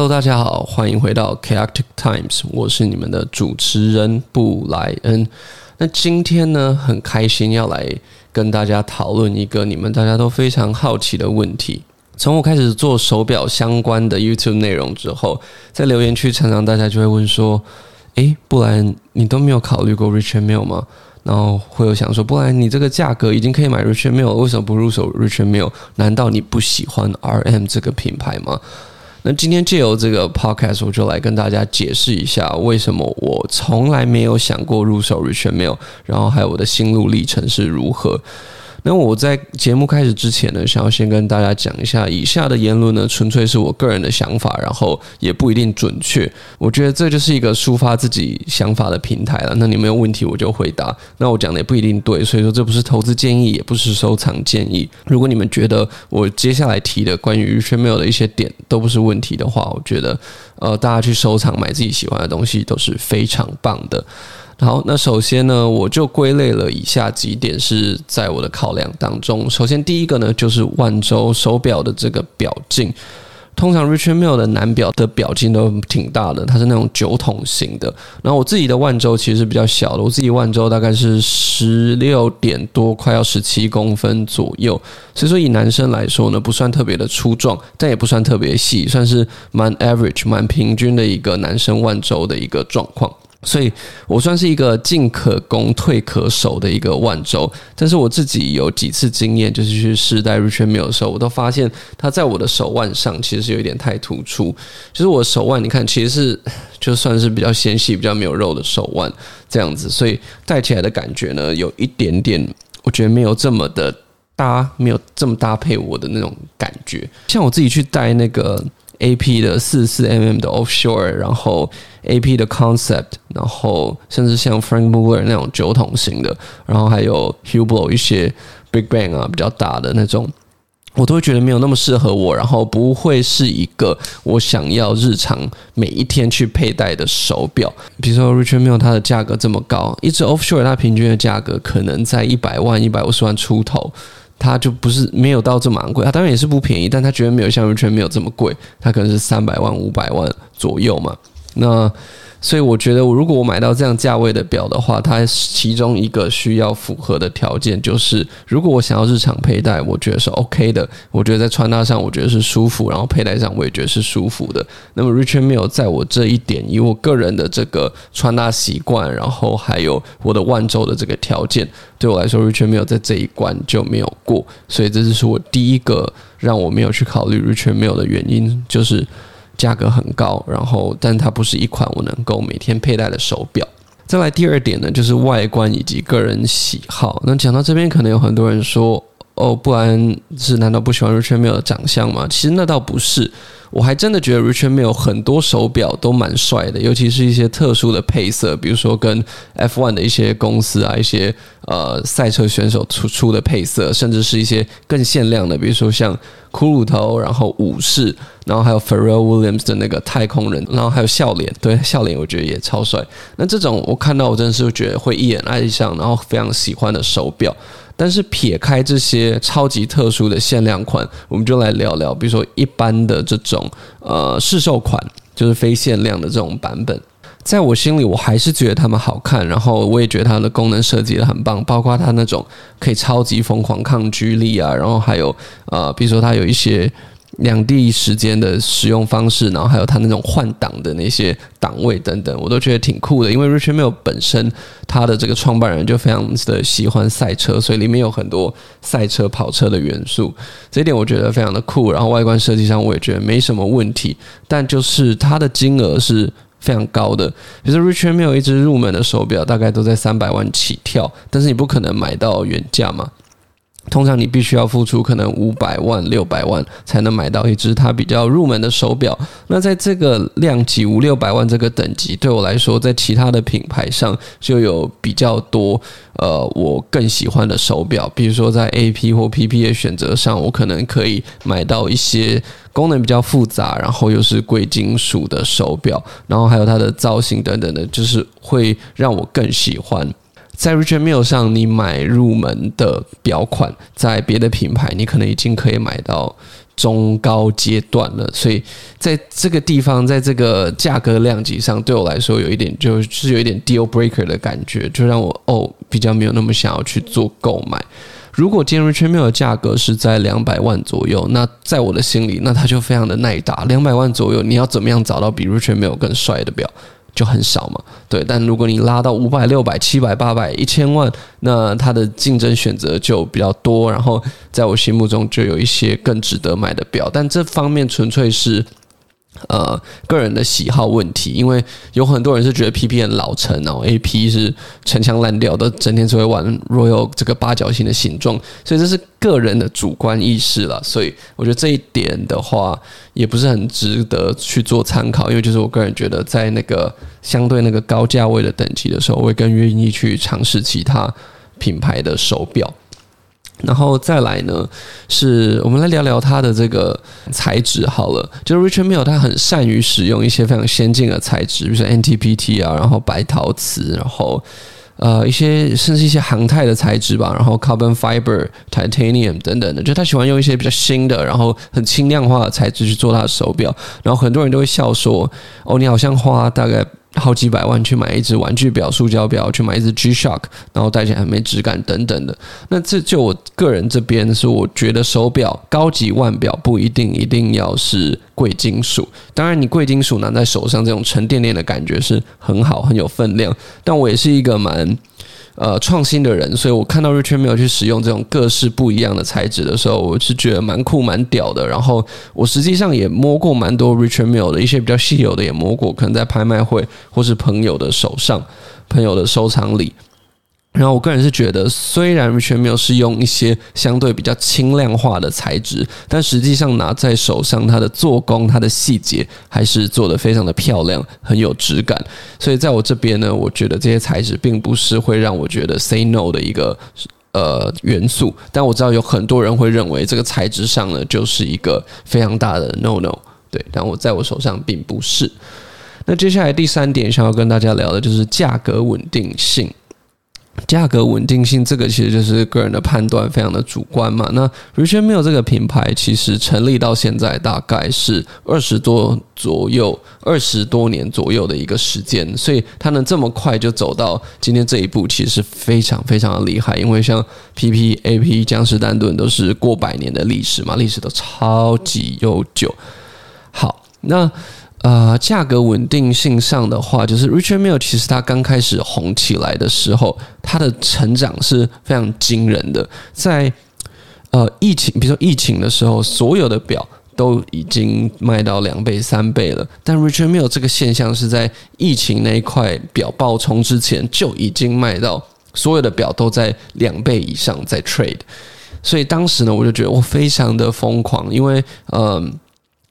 Hello，大家好，欢迎回到 Chaotic Times，我是你们的主持人布莱恩。那今天呢，很开心要来跟大家讨论一个你们大家都非常好奇的问题。从我开始做手表相关的 YouTube 内容之后，在留言区常常大家就会问说：“诶，布莱恩，你都没有考虑过 Richard Mille 吗？”然后会有想说：“布莱恩，你这个价格已经可以买 Richard Mille，为什么不入手 Richard Mille？难道你不喜欢 RM 这个品牌吗？”那今天借由这个 podcast，我就来跟大家解释一下，为什么我从来没有想过入手 Richard Mill，然后还有我的心路历程是如何。那我在节目开始之前呢，想要先跟大家讲一下，以下的言论呢，纯粹是我个人的想法，然后也不一定准确。我觉得这就是一个抒发自己想法的平台了。那你们有问题我就回答。那我讲的也不一定对，所以说这不是投资建议，也不是收藏建议。如果你们觉得我接下来提的关于 Richard Mille 的一些点都不是问题的话，我觉得呃，大家去收藏买自己喜欢的东西都是非常棒的。好，那首先呢，我就归类了以下几点是在我的考量当中。首先，第一个呢，就是腕周手表的这个表径。通常 Richard Mille 的男表的表径都挺大的，它是那种酒桶型的。然后我自己的腕周其实比较小的，我自己腕周大概是十六点多，快要十七公分左右。所以说，以男生来说呢，不算特别的粗壮，但也不算特别细，算是蛮 average、蛮平均的一个男生腕周的一个状况。所以我算是一个进可攻退可守的一个腕周，但是我自己有几次经验，就是去试戴 Richard Mille 的时候，我都发现它在我的手腕上其实是有一点太突出。就是我手腕，你看，其实是就算是比较纤细、比较没有肉的手腕这样子，所以戴起来的感觉呢，有一点点，我觉得没有这么的搭，没有这么搭配我的那种感觉。像我自己去戴那个。A.P. 的四四 mm 的 Offshore，然后 A.P. 的 Concept，然后甚至像 Frank Muller 那种酒桶型的，然后还有 Hublot 一些 Big Bang 啊比较大的那种，我都会觉得没有那么适合我，然后不会是一个我想要日常每一天去佩戴的手表。比如说 Richard Mille 它的价格这么高，一只 Offshore 它平均的价格可能在一百万、一百五十万出头。它就不是没有到这么昂贵，它当然也是不便宜，但它绝对没有像完全没有这么贵，它可能是三百万、五百万左右嘛。那所以我觉得，我如果我买到这样价位的表的话，它其中一个需要符合的条件就是，如果我想要日常佩戴，我觉得是 OK 的。我觉得在穿搭上，我觉得是舒服，然后佩戴上我也觉得是舒服的。那么 Richard Mille 在我这一点，以我个人的这个穿搭习惯，然后还有我的腕周的这个条件，对我来说，Richard Mille 在这一关就没有过。所以这就是我第一个让我没有去考虑 Richard Mille 的原因，就是。价格很高，然后，但它不是一款我能够每天佩戴的手表。再来第二点呢，就是外观以及个人喜好。那讲到这边，可能有很多人说：“哦，不然是难道不喜欢 Richard Mille 的长相吗？”其实那倒不是。我还真的觉得 Richard Mille 很多手表都蛮帅的，尤其是一些特殊的配色，比如说跟 F1 的一些公司啊，一些呃赛车选手出出的配色，甚至是一些更限量的，比如说像骷髅头，然后武士，然后还有 Pharrell Williams 的那个太空人，然后还有笑脸，对，笑脸我觉得也超帅。那这种我看到我真的是觉得会一眼爱上，然后非常喜欢的手表。但是撇开这些超级特殊的限量款，我们就来聊聊，比如说一般的这种呃试售款，就是非限量的这种版本，在我心里我还是觉得它们好看，然后我也觉得它的功能设计的很棒，包括它那种可以超级疯狂抗拒力啊，然后还有呃，比如说它有一些。两地时间的使用方式，然后还有它那种换挡的那些档位等等，我都觉得挺酷的。因为 Richard Mille 本身它的这个创办人就非常的喜欢赛车，所以里面有很多赛车跑车的元素，这一点我觉得非常的酷。然后外观设计上我也觉得没什么问题，但就是它的金额是非常高的。比如说 Richard Mille 一只入门的手表大概都在三百万起跳，但是你不可能买到原价嘛。通常你必须要付出可能五百万、六百万才能买到一只它比较入门的手表。那在这个量级五六百万这个等级，对我来说，在其他的品牌上就有比较多呃我更喜欢的手表。比如说在 AP 或 PP 的选择上，我可能可以买到一些功能比较复杂，然后又是贵金属的手表，然后还有它的造型等等的，就是会让我更喜欢。在 Richard Mille 上，你买入门的表款，在别的品牌，你可能已经可以买到中高阶段了，所以在这个地方，在这个价格量级上，对我来说有一点就是有一点 deal breaker 的感觉，就让我哦比较没有那么想要去做购买。如果今天 Richard Mille 的价格是在两百万左右，那在我的心里，那它就非常的耐打。两百万左右，你要怎么样找到比 Richard Mille 更帅的表？就很少嘛，对。但如果你拉到五百、六百、七百、八百、一千万，那它的竞争选择就比较多。然后在我心目中就有一些更值得买的表，但这方面纯粹是。呃，个人的喜好问题，因为有很多人是觉得 PP 很老成哦，AP 是陈腔滥调的，整天只会玩 Royal 这个八角形的形状，所以这是个人的主观意识了。所以我觉得这一点的话，也不是很值得去做参考，因为就是我个人觉得，在那个相对那个高价位的等级的时候，我会更愿意去尝试其他品牌的手表。然后再来呢，是我们来聊聊它的这个材质好了。就是 Richard Mille 他很善于使用一些非常先进的材质，比如说 NTPT 啊，然后白陶瓷，然后呃一些甚至一些航太的材质吧，然后 Carbon Fiber、Titanium 等等的。就他喜欢用一些比较新的，然后很轻量化的材质去做他的手表。然后很多人都会笑说：“哦，你好像花大概。”好几百万去买一只玩具表、塑胶表，去买一只 G-Shock，然后戴起来很没质感等等的。那这就我个人这边是，我觉得手表高级腕表不一定一定要是贵金属。当然，你贵金属拿在手上，这种沉甸甸的感觉是很好，很有分量。但我也是一个蛮。呃，创新的人，所以我看到 Richard Mill 去使用这种各式不一样的材质的时候，我是觉得蛮酷、蛮屌的。然后我实际上也摸过蛮多 Richard Mill 的一些比较稀有的，也摸过，可能在拍卖会或是朋友的手上、朋友的收藏里。然后我个人是觉得，虽然 Richard Mille 是用一些相对比较轻量化的材质，但实际上拿在手上，它的做工、它的细节还是做得非常的漂亮，很有质感。所以在我这边呢，我觉得这些材质并不是会让我觉得 say no 的一个呃元素。但我知道有很多人会认为这个材质上呢，就是一个非常大的 no no。对，但我在我手上并不是。那接下来第三点想要跟大家聊的就是价格稳定性。价格稳定性，这个其实就是个人的判断，非常的主观嘛。那 Richard Mille 这个品牌其实成立到现在大概是二十多左右，二十多年左右的一个时间，所以它能这么快就走到今天这一步，其实非常非常的厉害。因为像 PP、AP、江诗丹顿都是过百年的历史嘛，历史都超级悠久。好，那。呃，价格稳定性上的话，就是 Richard Mill 其实他刚开始红起来的时候，他的成长是非常惊人的。在呃疫情，比如说疫情的时候，所有的表都已经卖到两倍、三倍了。但 Richard Mill 这个现象是在疫情那一块表爆冲之前就已经卖到所有的表都在两倍以上在 trade。所以当时呢，我就觉得我非常的疯狂，因为嗯。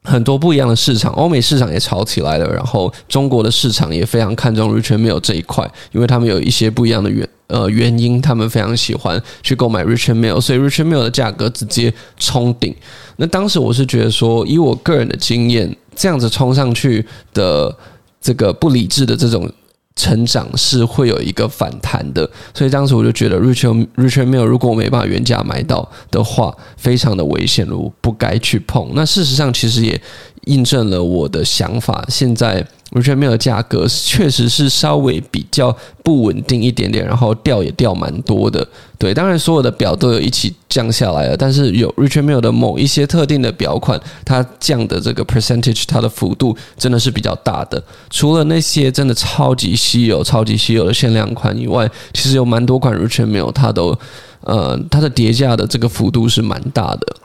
很多不一样的市场，欧美市场也炒起来了，然后中国的市场也非常看重 richard mill 这一块，因为他们有一些不一样的原呃原因，他们非常喜欢去购买 richard mill 所以 richard mill 的价格直接冲顶。那当时我是觉得说，以我个人的经验，这样子冲上去的这个不理智的这种。成长是会有一个反弹的，所以当时我就觉得 Richard Richard Mill 如果我没办法原价买到的话，非常的危险，我不该去碰。那事实上其实也印证了我的想法，现在。Richard Mille 的价格确实是稍微比较不稳定一点点，然后掉也掉蛮多的。对，当然所有的表都有一起降下来了，但是有 Richard Mille 的某一些特定的表款，它降的这个 percentage，它的幅度真的是比较大的。除了那些真的超级稀有、超级稀有的限量款以外，其实有蛮多款 Richard Mille 它都呃它的跌价的这个幅度是蛮大的。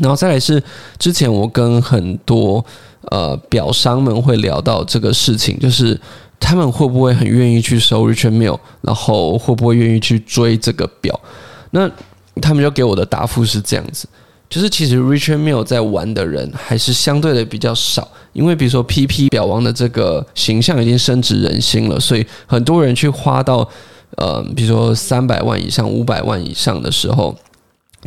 然后再来是之前我跟很多。呃，表商们会聊到这个事情，就是他们会不会很愿意去收 Richard Mill，然后会不会愿意去追这个表？那他们就给我的答复是这样子，就是其实 Richard Mill 在玩的人还是相对的比较少，因为比如说 PP 表王的这个形象已经深植人心了，所以很多人去花到呃，比如说三百万以上、五百万以上的时候，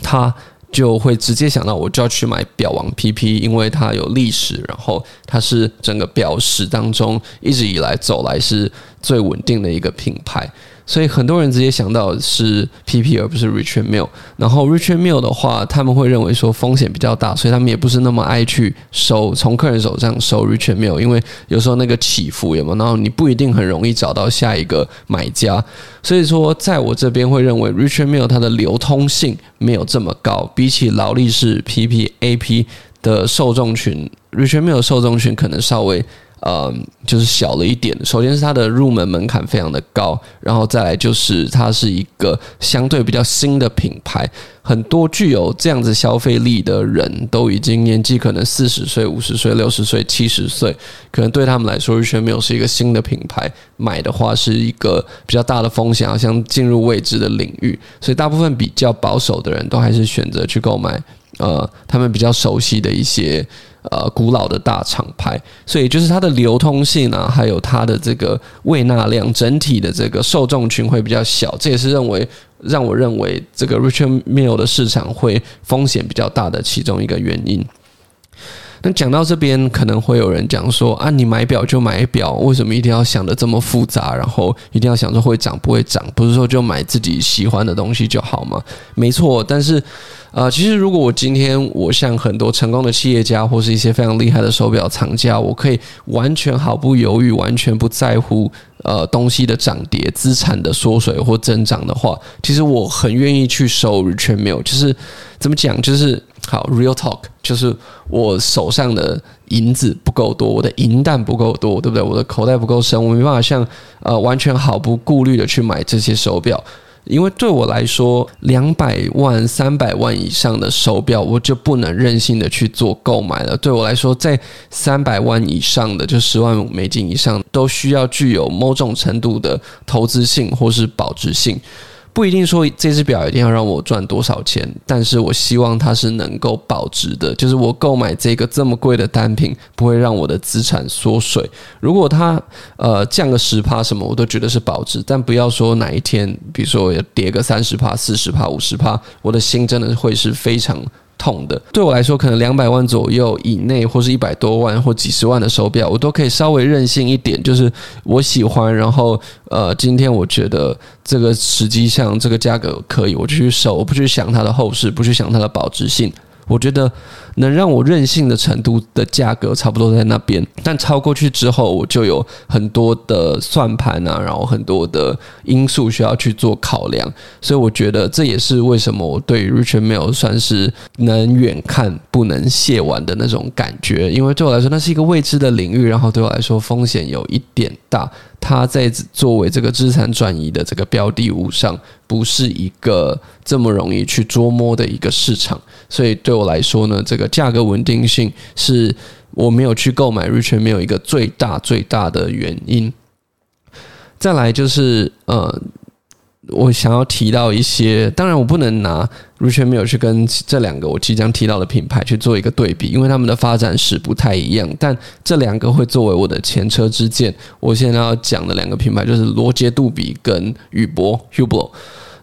他。就会直接想到，我就要去买表王 PP，因为它有历史，然后它是整个表史当中一直以来走来是最稳定的一个品牌。所以很多人直接想到是 PP 而不是 Richard Mill。然后 Richard Mill 的话，他们会认为说风险比较大，所以他们也不是那么爱去收从客人手上收 Richard Mill，因为有时候那个起伏有没有，然后你不一定很容易找到下一个买家。所以说，在我这边会认为 Richard Mill 它的流通性没有这么高，比起劳力士 PP、AP 的受众群，Richard Mill 受众群可能稍微。呃，就是小了一点。首先是它的入门门槛非常的高，然后再来就是它是一个相对比较新的品牌，很多具有这样子消费力的人都已经年纪可能四十岁、五十岁、六十岁、七十岁，可能对他们来说，Richard Mille 是一个新的品牌，买的话是一个比较大的风险，好像进入未知的领域，所以大部分比较保守的人都还是选择去购买呃他们比较熟悉的一些。呃，古老的大厂牌，所以就是它的流通性啊，还有它的这个胃纳量，整体的这个受众群会比较小，这也是认为让我认为这个 Richard Mill 的市场会风险比较大的其中一个原因。那讲到这边，可能会有人讲说啊，你买表就买表，为什么一定要想得这么复杂？然后一定要想说会涨不会涨？不是说就买自己喜欢的东西就好吗？没错，但是。啊、其实如果我今天我像很多成功的企业家或是一些非常厉害的手表藏家，我可以完全毫不犹豫、完全不在乎呃东西的涨跌、资产的缩水或增长的话，其实我很愿意去收 return 没有。就是怎么讲？就是好 real talk，就是我手上的银子不够多，我的银弹不够多，对不对？我的口袋不够深，我没办法像呃完全毫不顾虑的去买这些手表。因为对我来说，两百万、三百万以上的手表，我就不能任性的去做购买了。对我来说，在三百万以上的，就十万美金以上，都需要具有某种程度的投资性或是保值性。不一定说这只表一定要让我赚多少钱，但是我希望它是能够保值的，就是我购买这个这么贵的单品不会让我的资产缩水。如果它呃降个十趴什么，我都觉得是保值，但不要说哪一天，比如说我要跌个三十趴、四十趴、五十趴，我的心真的会是非常。痛的，对我来说，可能两百万左右以内，或是一百多万或几十万的手表，我都可以稍微任性一点，就是我喜欢，然后呃，今天我觉得这个实际上这个价格可以，我就去收，我不去想它的后市，不去想它的保值性。我觉得能让我任性的程度的价格差不多在那边，但超过去之后，我就有很多的算盘啊，然后很多的因素需要去做考量，所以我觉得这也是为什么我对 Richard Mill 算是能远看不能亵玩的那种感觉，因为对我来说那是一个未知的领域，然后对我来说风险有一点大。它在作为这个资产转移的这个标的物上，不是一个这么容易去捉摸的一个市场，所以对我来说呢，这个价格稳定性是我没有去购买日全没有一个最大最大的原因。再来就是呃。我想要提到一些，当然我不能拿 richard mill 去跟这两个我即将提到的品牌去做一个对比，因为他们的发展史不太一样。但这两个会作为我的前车之鉴。我现在要讲的两个品牌就是罗杰杜比跟宇舶 Hublot。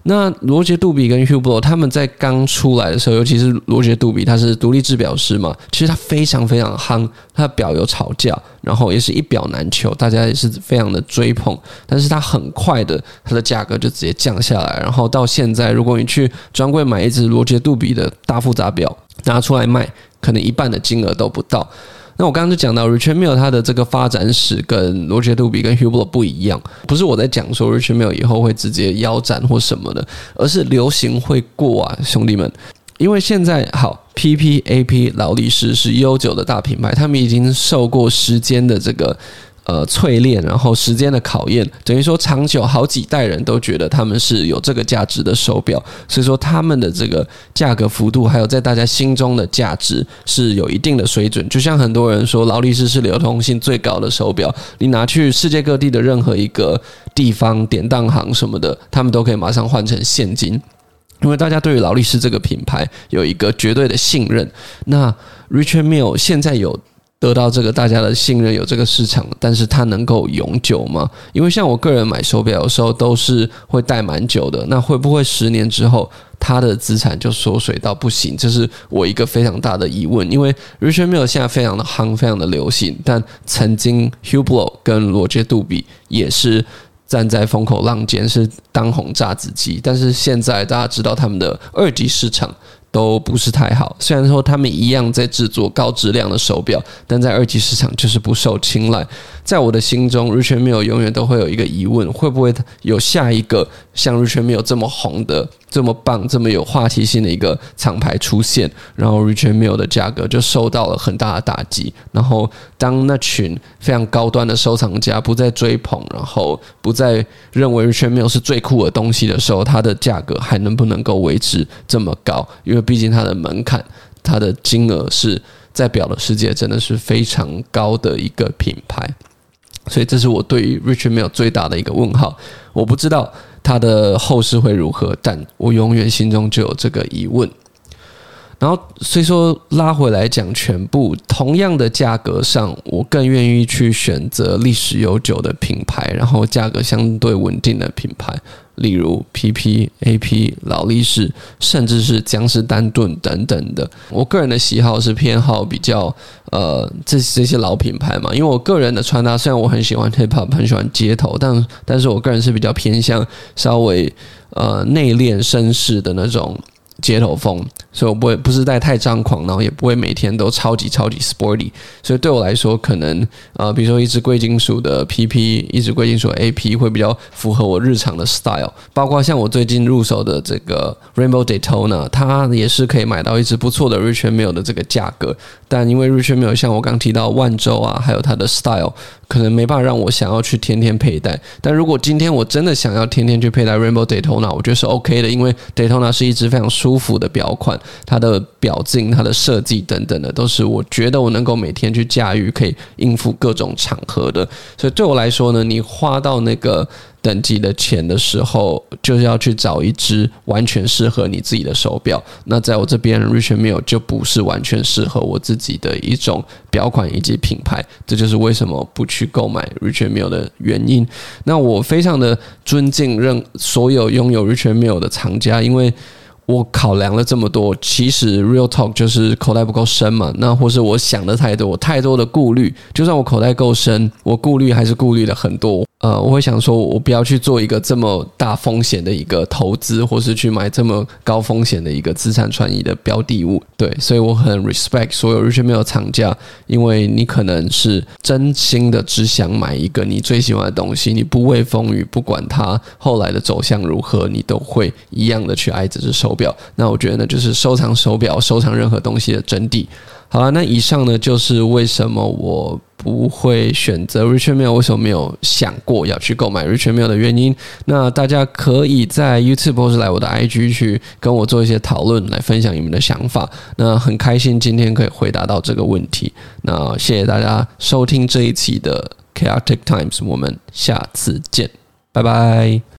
那罗杰杜比跟 Hublot 他们在刚出来的时候，尤其是罗杰杜比，他是独立制表师嘛，其实他非常非常夯，他的表有炒价，然后也是一表难求，大家也是非常的追捧。但是他很快的，他的价格就直接降下来，然后到现在，如果你去专柜买一只罗杰杜比的大复杂表，拿出来卖，可能一半的金额都不到。那我刚刚就讲到 Richard Mille 它的这个发展史跟罗杰杜比跟 Hublot 不一样，不是我在讲说 Richard Mille 以后会直接腰斩或什么的，而是流行会过啊，兄弟们，因为现在好 PP AP 劳力士是悠久的大品牌，他们已经受过时间的这个。呃，淬炼，然后时间的考验，等于说长久好几代人都觉得他们是有这个价值的手表，所以说他们的这个价格幅度，还有在大家心中的价值是有一定的水准。就像很多人说劳力士是流通性最高的手表，你拿去世界各地的任何一个地方典当行什么的，他们都可以马上换成现金，因为大家对于劳力士这个品牌有一个绝对的信任。那 Richard Mille 现在有。得到这个大家的信任，有这个市场，但是它能够永久吗？因为像我个人买手表，的时候都是会戴蛮久的。那会不会十年之后，它的资产就缩水到不行？这是我一个非常大的疑问。因为 Richard Mille 现在非常的夯，非常的流行，但曾经 Hublot 跟罗杰杜比也是站在风口浪尖，是当红炸子鸡。但是现在大家知道他们的二级市场都不是太好，虽然说他们一样在制作高质量的手表，但在二级市场就是不受青睐。在我的心中，Richard Mille 永远都会有一个疑问：会不会有下一个像 Richard Mille 这么红的、这么棒、这么有话题性的一个厂牌出现？然后 Richard Mille 的价格就受到了很大的打击。然后当那群非常高端的收藏家不再追捧，然后不再认为 Richard Mille 是最酷的东西的时候，它的价格还能不能够维持这么高？因为毕竟它的门槛、它的金额是在表的世界真的是非常高的一个品牌。所以这是我对于 Richard Mille 最大的一个问号，我不知道他的后事会如何，但我永远心中就有这个疑问。然后，虽说拉回来讲，全部同样的价格上，我更愿意去选择历史悠久的品牌，然后价格相对稳定的品牌。例如 PP、AP、劳力士，甚至是江诗丹顿等等的。我个人的喜好是偏好比较呃这这些老品牌嘛，因为我个人的穿搭虽然我很喜欢 hip hop，很喜欢街头，但但是我个人是比较偏向稍微呃内敛绅士的那种。街头风，所以我不会不是带太张狂，然后也不会每天都超级超级 sporty。所以对我来说，可能呃，比如说一支贵金属的 PP，一支贵金属 AP 会比较符合我日常的 style。包括像我最近入手的这个 Rainbow Daytona，它也是可以买到一支不错的 Richard Mille 的这个价格。但因为 Richard Mille 像我刚提到万州啊，还有它的 style，可能没办法让我想要去天天佩戴。但如果今天我真的想要天天去佩戴 Rainbow Daytona，我觉得是 OK 的，因为 Daytona 是一只非常舒服的表款，它的表径、它的设计等等的，都是我觉得我能够每天去驾驭，可以应付各种场合的。所以对我来说呢，你花到那个。等级的钱的时候，就是要去找一只完全适合你自己的手表。那在我这边，Richard Mille 就不是完全适合我自己的一种表款以及品牌。这就是为什么不去购买 Richard Mille 的原因。那我非常的尊敬任所有拥有 Richard Mille 的藏家，因为我考量了这么多，其实 Real Talk 就是口袋不够深嘛。那或是我想的太多，我太多的顾虑。就算我口袋够深，我顾虑还是顾虑了很多。呃，我会想说，我不要去做一个这么大风险的一个投资，或是去买这么高风险的一个资产传移的标的物。对，所以我很 respect 所有 rich Mille 藏家，因为你可能是真心的只想买一个你最喜欢的东西，你不畏风雨，不管它后来的走向如何，你都会一样的去爱这只手表。那我觉得呢，就是收藏手表、收藏任何东西的真谛。好了，那以上呢，就是为什么我。不会选择 Richard Mille，为什么没有想过要去购买 Richard Mille 的原因？那大家可以在 YouTube 或是来我的 IG 去跟我做一些讨论，来分享你们的想法。那很开心今天可以回答到这个问题。那谢谢大家收听这一期的 Chaotic Times，我们下次见，拜拜。